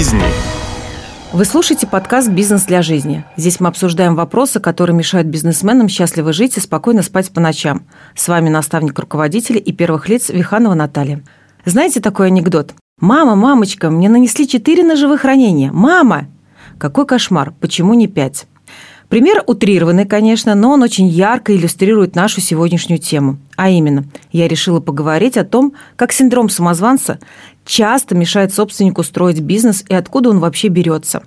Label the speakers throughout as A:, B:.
A: жизни.
B: Вы слушаете подкаст «Бизнес для жизни». Здесь мы обсуждаем вопросы, которые мешают бизнесменам счастливо жить и спокойно спать по ночам. С вами наставник руководителя и первых лиц Виханова Наталья. Знаете такой анекдот? «Мама, мамочка, мне нанесли четыре ножевых ранения. Мама!» Какой кошмар, почему не пять? Пример утрированный, конечно, но он очень ярко иллюстрирует нашу сегодняшнюю тему. А именно, я решила поговорить о том, как синдром самозванца часто мешает собственнику строить бизнес и откуда он вообще берется.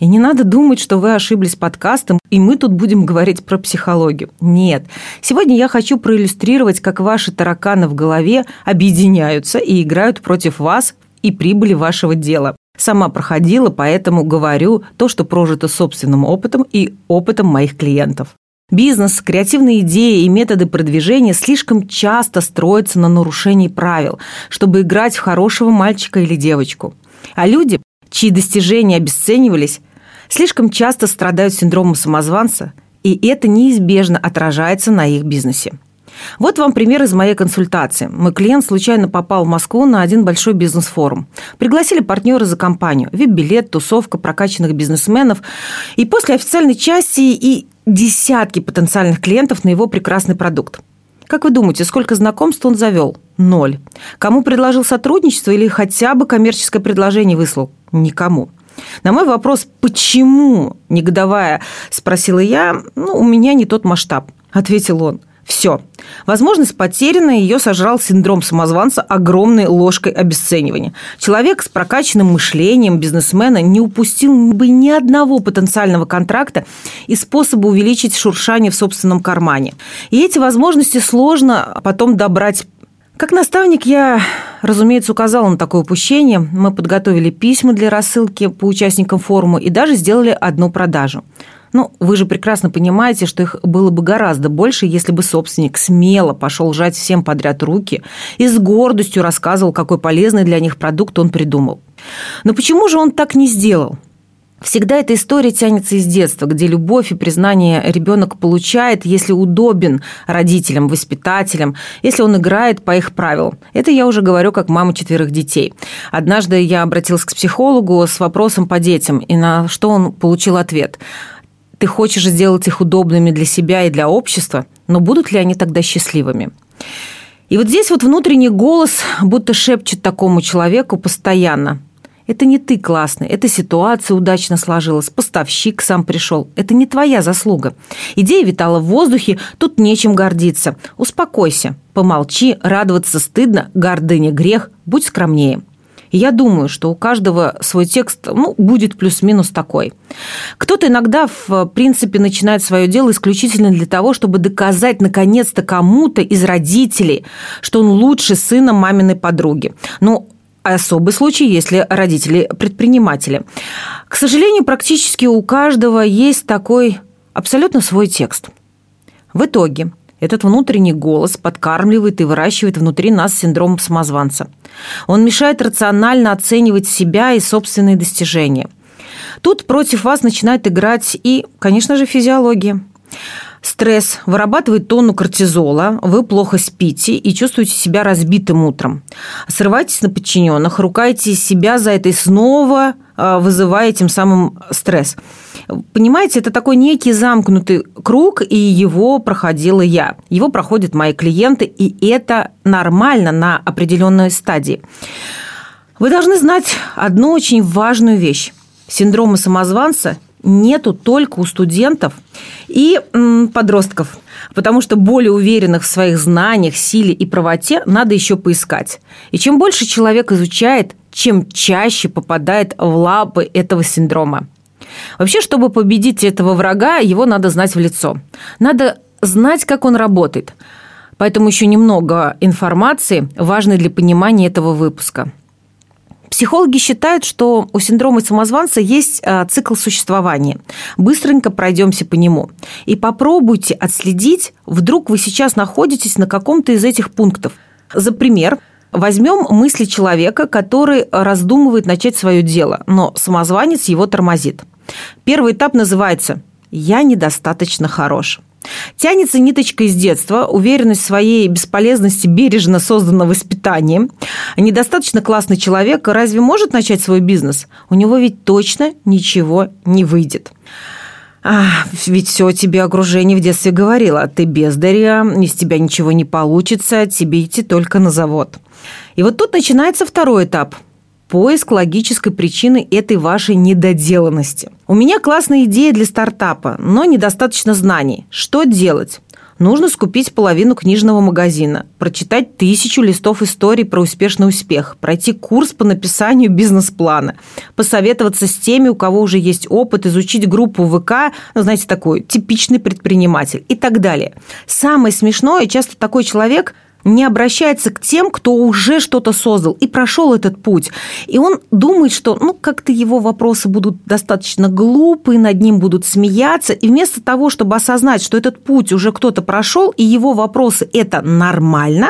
B: И не надо думать, что вы ошиблись подкастом, и мы тут будем говорить про психологию. Нет. Сегодня я хочу проиллюстрировать, как ваши тараканы в голове объединяются и играют против вас и прибыли вашего дела. Сама проходила, поэтому говорю то, что прожито собственным опытом и опытом моих клиентов. Бизнес, креативные идеи и методы продвижения слишком часто строятся на нарушении правил, чтобы играть в хорошего мальчика или девочку. А люди, чьи достижения обесценивались, слишком часто страдают синдромом самозванца, и это неизбежно отражается на их бизнесе. Вот вам пример из моей консультации. Мой клиент случайно попал в Москву на один большой бизнес-форум. Пригласили партнеры за компанию. Вип-билет, тусовка прокачанных бизнесменов. И после официальной части и десятки потенциальных клиентов на его прекрасный продукт. Как вы думаете, сколько знакомств он завел? Ноль. Кому предложил сотрудничество или хотя бы коммерческое предложение выслал? Никому. На мой вопрос «почему?» негодовая спросила я, ну, у меня не тот масштаб, ответил он. Все. Возможность потеряна, ее сожрал синдром самозванца огромной ложкой обесценивания. Человек с прокачанным мышлением бизнесмена не упустил бы ни одного потенциального контракта и способа увеличить шуршание в собственном кармане. И эти возможности сложно потом добрать как наставник я, разумеется, указал на такое упущение. Мы подготовили письма для рассылки по участникам форума и даже сделали одну продажу. Ну, вы же прекрасно понимаете, что их было бы гораздо больше, если бы собственник смело пошел жать всем подряд руки и с гордостью рассказывал, какой полезный для них продукт он придумал. Но почему же он так не сделал? Всегда эта история тянется из детства, где любовь и признание ребенок получает, если удобен родителям, воспитателям, если он играет по их правилам. Это я уже говорю как мама четверых детей. Однажды я обратилась к психологу с вопросом по детям, и на что он получил ответ – ты хочешь сделать их удобными для себя и для общества, но будут ли они тогда счастливыми? И вот здесь вот внутренний голос будто шепчет такому человеку постоянно. Это не ты классный, эта ситуация удачно сложилась, поставщик сам пришел. Это не твоя заслуга. Идея витала в воздухе, тут нечем гордиться. Успокойся, помолчи, радоваться стыдно, гордыня грех, будь скромнее. Я думаю, что у каждого свой текст ну, будет плюс-минус такой. Кто-то иногда, в принципе, начинает свое дело исключительно для того, чтобы доказать наконец-то кому-то из родителей, что он лучше сына маминой подруги. Ну, особый случай, если родители предприниматели. К сожалению, практически у каждого есть такой абсолютно свой текст. В итоге этот внутренний голос подкармливает и выращивает внутри нас синдром самозванца. Он мешает рационально оценивать себя и собственные достижения. Тут против вас начинает играть и, конечно же, физиология. Стресс вырабатывает тонну кортизола, вы плохо спите и чувствуете себя разбитым утром. Срываетесь на подчиненных, ругаете себя за это и снова а, вызывая тем самым стресс. Понимаете, это такой некий замкнутый круг, и его проходила я. Его проходят мои клиенты, и это нормально на определенной стадии. Вы должны знать одну очень важную вещь. Синдрома самозванца нету только у студентов и подростков, потому что более уверенных в своих знаниях, силе и правоте надо еще поискать. И чем больше человек изучает, чем чаще попадает в лапы этого синдрома. Вообще, чтобы победить этого врага, его надо знать в лицо. Надо знать, как он работает. Поэтому еще немного информации важной для понимания этого выпуска. Психологи считают, что у синдрома самозванца есть а, цикл существования. Быстренько пройдемся по нему. И попробуйте отследить, вдруг вы сейчас находитесь на каком-то из этих пунктов. За пример, возьмем мысли человека, который раздумывает начать свое дело, но самозванец его тормозит. Первый этап называется «Я недостаточно хорош». Тянется ниточка из детства, уверенность в своей бесполезности бережно создана воспитанием. Недостаточно классный человек разве может начать свой бизнес? У него ведь точно ничего не выйдет. А, ведь все тебе окружение в детстве говорило. Ты бездаря, из тебя ничего не получится, тебе идти только на завод. И вот тут начинается второй этап – поиск логической причины этой вашей недоделанности. У меня классная идея для стартапа, но недостаточно знаний. Что делать? Нужно скупить половину книжного магазина, прочитать тысячу листов историй про успешный успех, пройти курс по написанию бизнес-плана, посоветоваться с теми, у кого уже есть опыт, изучить группу ВК, ну, знаете, такой типичный предприниматель и так далее. Самое смешное, часто такой человек – не обращается к тем, кто уже что-то создал и прошел этот путь. И он думает, что ну, как-то его вопросы будут достаточно глупые, над ним будут смеяться. И вместо того, чтобы осознать, что этот путь уже кто-то прошел, и его вопросы – это нормально,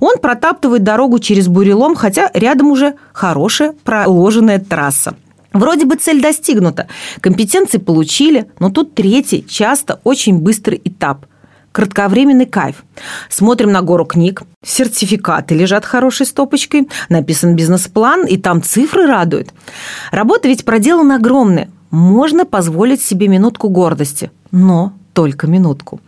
B: он протаптывает дорогу через бурелом, хотя рядом уже хорошая проложенная трасса. Вроде бы цель достигнута, компетенции получили, но тут третий, часто очень быстрый этап – кратковременный кайф. Смотрим на гору книг, сертификаты лежат хорошей стопочкой, написан бизнес-план, и там цифры радуют. Работа ведь проделана огромная. Можно позволить себе минутку гордости, но только минутку.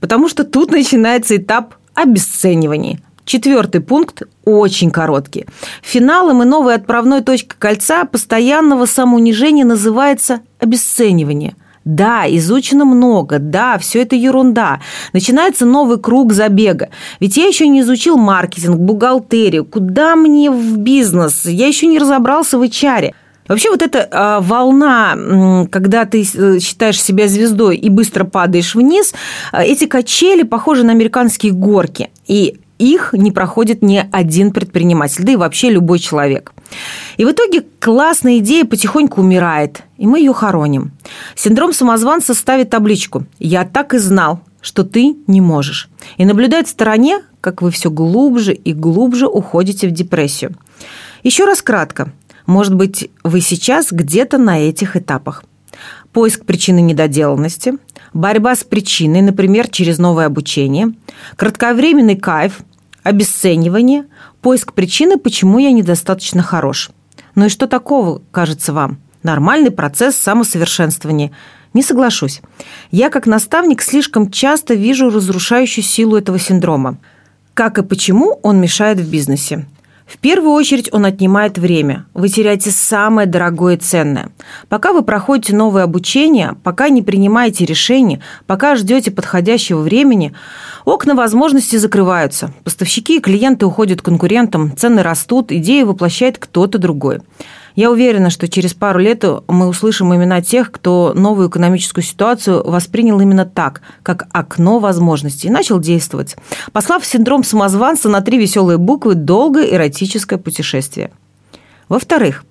B: Потому что тут начинается этап обесценивания. Четвертый пункт очень короткий. Финалом и новой отправной точкой кольца постоянного самоунижения называется обесценивание – да, изучено много, да, все это ерунда. Начинается новый круг забега. Ведь я еще не изучил маркетинг, бухгалтерию. Куда мне в бизнес? Я еще не разобрался в HR. Вообще вот эта э, волна, когда ты э, считаешь себя звездой и быстро падаешь вниз, э, эти качели похожи на американские горки. И их не проходит ни один предприниматель, да и вообще любой человек. И в итоге классная идея потихоньку умирает, и мы ее хороним. Синдром самозванца ставит табличку «Я так и знал, что ты не можешь». И наблюдает в стороне, как вы все глубже и глубже уходите в депрессию. Еще раз кратко. Может быть, вы сейчас где-то на этих этапах. Поиск причины недоделанности, борьба с причиной, например, через новое обучение, кратковременный кайф, обесценивание, поиск причины, почему я недостаточно хорош. Ну и что такого, кажется вам? Нормальный процесс самосовершенствования. Не соглашусь. Я, как наставник, слишком часто вижу разрушающую силу этого синдрома. Как и почему он мешает в бизнесе. В первую очередь он отнимает время. Вы теряете самое дорогое и ценное. Пока вы проходите новое обучение, пока не принимаете решения, пока ждете подходящего времени, окна возможностей закрываются. Поставщики и клиенты уходят к конкурентам, цены растут, идеи воплощает кто-то другой. Я уверена, что через пару лет мы услышим имена тех, кто новую экономическую ситуацию воспринял именно так, как окно возможностей, и начал действовать, послав синдром самозванца на три веселые буквы «долгое эротическое путешествие». Во-вторых,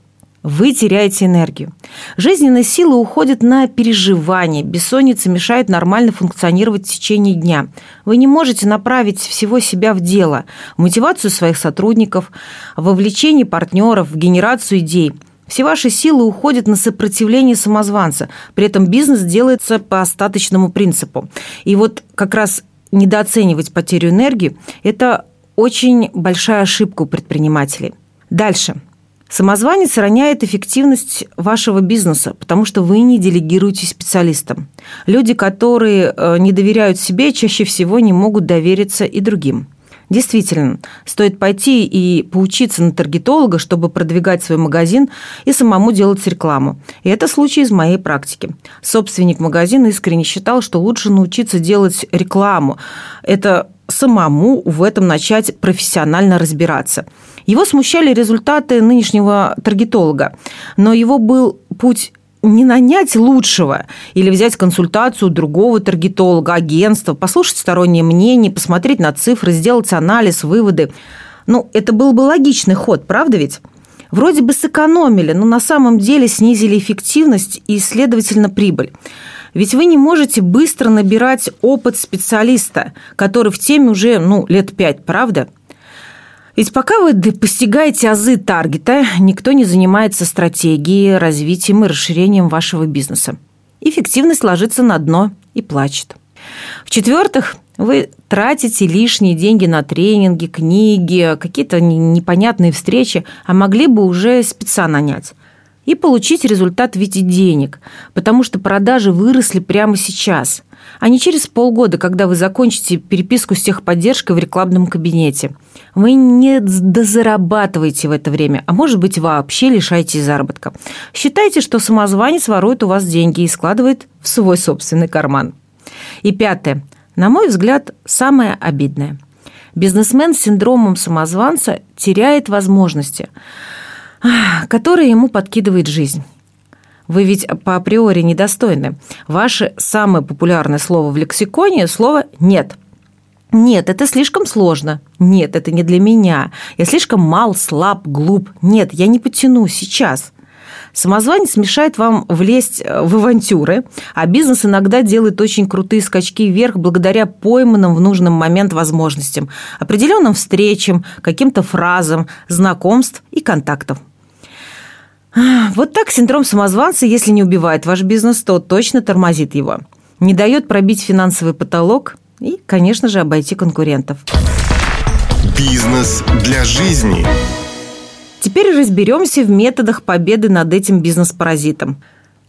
B: вы теряете энергию. Жизненные силы уходят на переживания, бессонница мешает нормально функционировать в течение дня. Вы не можете направить всего себя в дело, в мотивацию своих сотрудников, вовлечение партнеров, в генерацию идей. Все ваши силы уходят на сопротивление самозванца. При этом бизнес делается по остаточному принципу. И вот как раз недооценивать потерю энергии – это очень большая ошибка у предпринимателей. Дальше – Самозванец роняет эффективность вашего бизнеса, потому что вы не делегируете специалистам. Люди, которые э, не доверяют себе, чаще всего не могут довериться и другим. Действительно, стоит пойти и поучиться на таргетолога, чтобы продвигать свой магазин и самому делать рекламу. И это случай из моей практики. Собственник магазина искренне считал, что лучше научиться делать рекламу. Это самому в этом начать профессионально разбираться. Его смущали результаты нынешнего таргетолога, но его был путь не нанять лучшего или взять консультацию другого таргетолога, агентства, послушать стороннее мнение, посмотреть на цифры, сделать анализ, выводы. Ну, это был бы логичный ход, правда ведь? Вроде бы сэкономили, но на самом деле снизили эффективность и, следовательно, прибыль. Ведь вы не можете быстро набирать опыт специалиста, который в теме уже ну, лет пять, правда? Ведь пока вы постигаете азы таргета, никто не занимается стратегией, развитием и расширением вашего бизнеса. Эффективность ложится на дно и плачет. В-четвертых, вы тратите лишние деньги на тренинги, книги, какие-то непонятные встречи, а могли бы уже спеца нанять и получить результат в виде денег, потому что продажи выросли прямо сейчас, а не через полгода, когда вы закончите переписку с техподдержкой в рекламном кабинете. Вы не дозарабатываете в это время, а может быть вообще лишаетесь заработка. Считайте, что самозванец ворует у вас деньги и складывает в свой собственный карман. И пятое. На мой взгляд, самое обидное. Бизнесмен с синдромом самозванца теряет возможности, которые ему подкидывает жизнь. Вы ведь по априори недостойны. Ваше самое популярное слово в лексиконе – слово «нет». Нет, это слишком сложно. Нет, это не для меня. Я слишком мал, слаб, глуп. Нет, я не потяну сейчас. Самозванец мешает вам влезть э, в авантюры, а бизнес иногда делает очень крутые скачки вверх благодаря пойманным в нужный момент возможностям, определенным встречам, каким-то фразам, знакомств и контактов. Вот так синдром самозванца, если не убивает ваш бизнес, то точно тормозит его. Не дает пробить финансовый потолок и, конечно же, обойти конкурентов.
A: Бизнес для жизни.
B: Теперь разберемся в методах победы над этим бизнес-паразитом.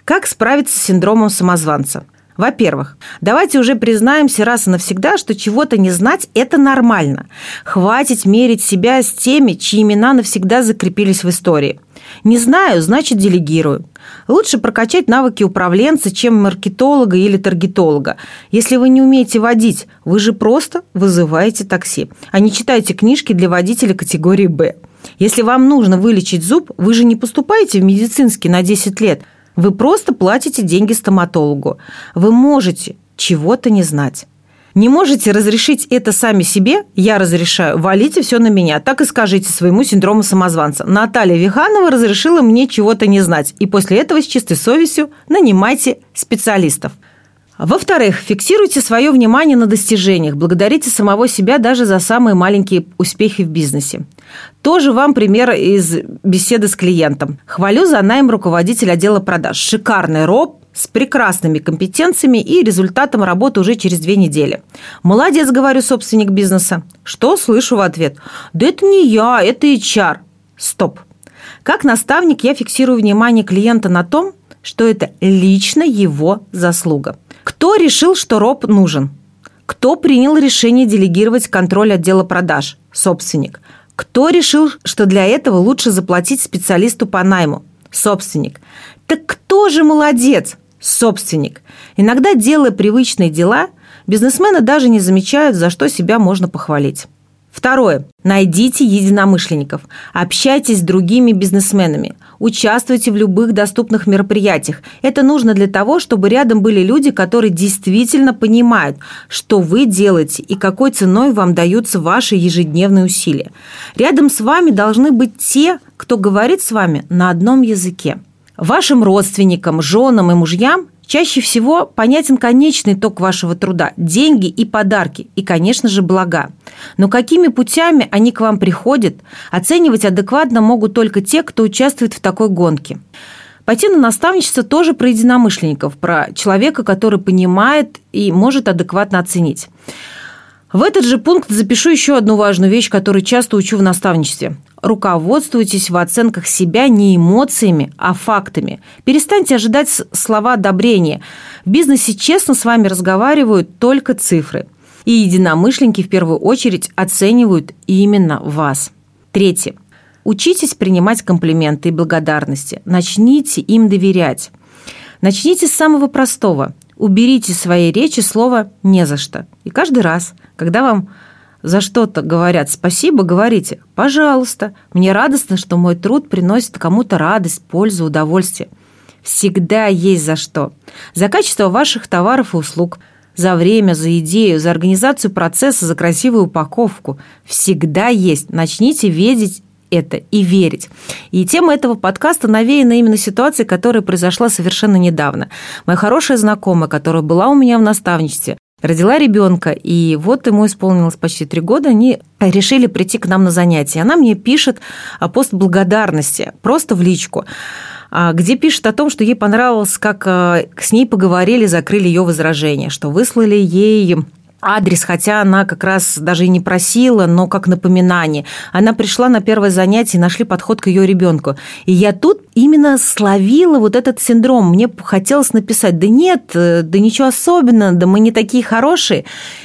B: Как справиться с синдромом самозванца? Во-первых, давайте уже признаемся раз и навсегда, что чего-то не знать – это нормально. Хватит мерить себя с теми, чьи имена навсегда закрепились в истории. Не знаю, значит делегирую. Лучше прокачать навыки управленца, чем маркетолога или таргетолога. Если вы не умеете водить, вы же просто вызываете такси, а не читаете книжки для водителя категории «Б». Если вам нужно вылечить зуб, вы же не поступаете в медицинский на 10 лет. Вы просто платите деньги стоматологу. Вы можете чего-то не знать. Не можете разрешить это сами себе? Я разрешаю. Валите все на меня. Так и скажите своему синдрому самозванца. Наталья Виханова разрешила мне чего-то не знать. И после этого с чистой совестью нанимайте специалистов. Во-вторых, фиксируйте свое внимание на достижениях, благодарите самого себя даже за самые маленькие успехи в бизнесе. Тоже вам пример из беседы с клиентом. Хвалю за найм руководителя отдела продаж. Шикарный роб с прекрасными компетенциями и результатом работы уже через две недели. Молодец, говорю, собственник бизнеса. Что слышу в ответ? Да это не я, это HR. Стоп. Как наставник я фиксирую внимание клиента на том, что это лично его заслуга. Кто решил, что роб нужен? Кто принял решение делегировать контроль отдела продаж? Собственник. Кто решил, что для этого лучше заплатить специалисту по найму? Собственник. Так кто же молодец? Собственник. Иногда, делая привычные дела, бизнесмены даже не замечают, за что себя можно похвалить. Второе. Найдите единомышленников. Общайтесь с другими бизнесменами. Участвуйте в любых доступных мероприятиях. Это нужно для того, чтобы рядом были люди, которые действительно понимают, что вы делаете и какой ценой вам даются ваши ежедневные усилия. Рядом с вами должны быть те, кто говорит с вами на одном языке. Вашим родственникам, женам и мужьям Чаще всего понятен конечный ток вашего труда – деньги и подарки, и, конечно же, блага. Но какими путями они к вам приходят, оценивать адекватно могут только те, кто участвует в такой гонке. Пойти на наставничество тоже про единомышленников, про человека, который понимает и может адекватно оценить. В этот же пункт запишу еще одну важную вещь, которую часто учу в наставничестве. Руководствуйтесь в оценках себя не эмоциями, а фактами. Перестаньте ожидать слова одобрения. В бизнесе честно с вами разговаривают только цифры. И единомышленники в первую очередь оценивают именно вас. Третье. Учитесь принимать комплименты и благодарности. Начните им доверять. Начните с самого простого. Уберите в своей речи слово «не за что». И каждый раз, когда вам за что-то говорят спасибо, говорите «пожалуйста». Мне радостно, что мой труд приносит кому-то радость, пользу, удовольствие. Всегда есть за что. За качество ваших товаров и услуг, за время, за идею, за организацию процесса, за красивую упаковку. Всегда есть. Начните видеть это и верить. И тема этого подкаста навеяна именно ситуацией, которая произошла совершенно недавно. Моя хорошая знакомая, которая была у меня в наставничестве, родила ребенка, и вот ему исполнилось почти три года, они решили прийти к нам на занятия. Она мне пишет пост благодарности, просто в личку. а, где пишет о том, что ей понравилось, как а, с ней поговорили, закрыли ее возражения, что выслали ей адрес, хотя она как раз даже и не просила, но как напоминание. Она пришла на первое занятие нашли подход к ее ребенку. И я тут именно словила вот этот синдром. Мне хотелось написать, да нет, э, да ничего особенного, да мы не такие хорошие.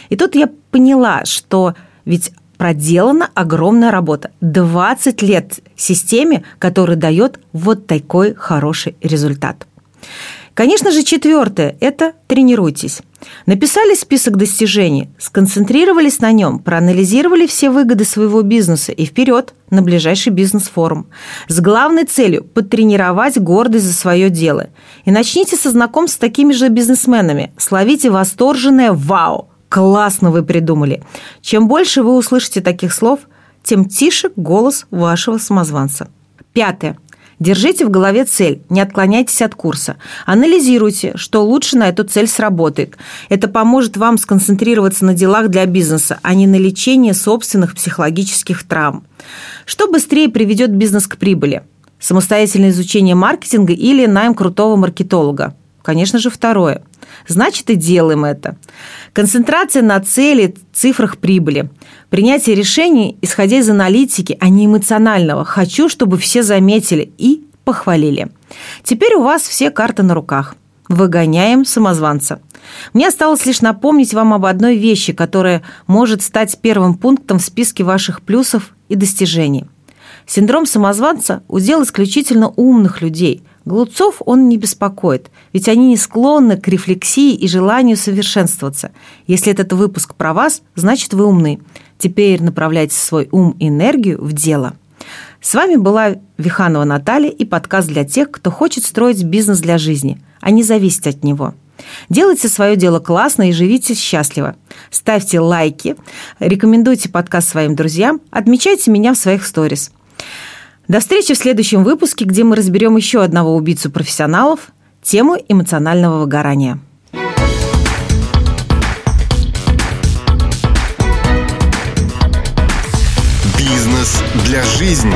B: И тут я поняла, что ведь проделана огромная работа. 20 лет системе, которая дает вот такой хороший результат. Конечно же, четвертое – это тренируйтесь. Написали список достижений, сконцентрировались на нем, проанализировали все выгоды своего бизнеса и вперед на ближайший бизнес-форум. С главной целью – подтренировать гордость за свое дело. И начните со знакомств с такими же бизнесменами. Словите восторженное «Вау!» Классно вы придумали. Чем больше вы услышите таких слов, тем тише голос вашего самозванца. Пятое. Держите в голове цель, не отклоняйтесь от курса. Анализируйте, что лучше на эту цель сработает. Это поможет вам сконцентрироваться на делах для бизнеса, а не на лечении собственных психологических травм. Что быстрее приведет бизнес к прибыли? Самостоятельное изучение маркетинга или найм крутого маркетолога? Конечно же, второе. Значит, и делаем это. Концентрация на цели, цифрах прибыли. Принятие решений, исходя из аналитики, а не эмоционального. Хочу, чтобы все заметили и похвалили. Теперь у вас все карты на руках. Выгоняем самозванца. Мне осталось лишь напомнить вам об одной вещи, которая может стать первым пунктом в списке ваших плюсов и достижений. Синдром самозванца – удел исключительно умных людей – Глупцов он не беспокоит, ведь они не склонны к рефлексии и желанию совершенствоваться. Если этот выпуск про вас, значит вы умны. Теперь направляйте свой ум и энергию в дело. С вами была Виханова Наталья и подкаст для тех, кто хочет строить бизнес для жизни, а не зависеть от него. Делайте свое дело классно и живите счастливо. Ставьте лайки, рекомендуйте подкаст своим друзьям, отмечайте меня в своих сторис – до встречи в следующем выпуске, где мы разберем еще одного убийцу профессионалов – тему эмоционального выгорания.
A: Бизнес для жизни.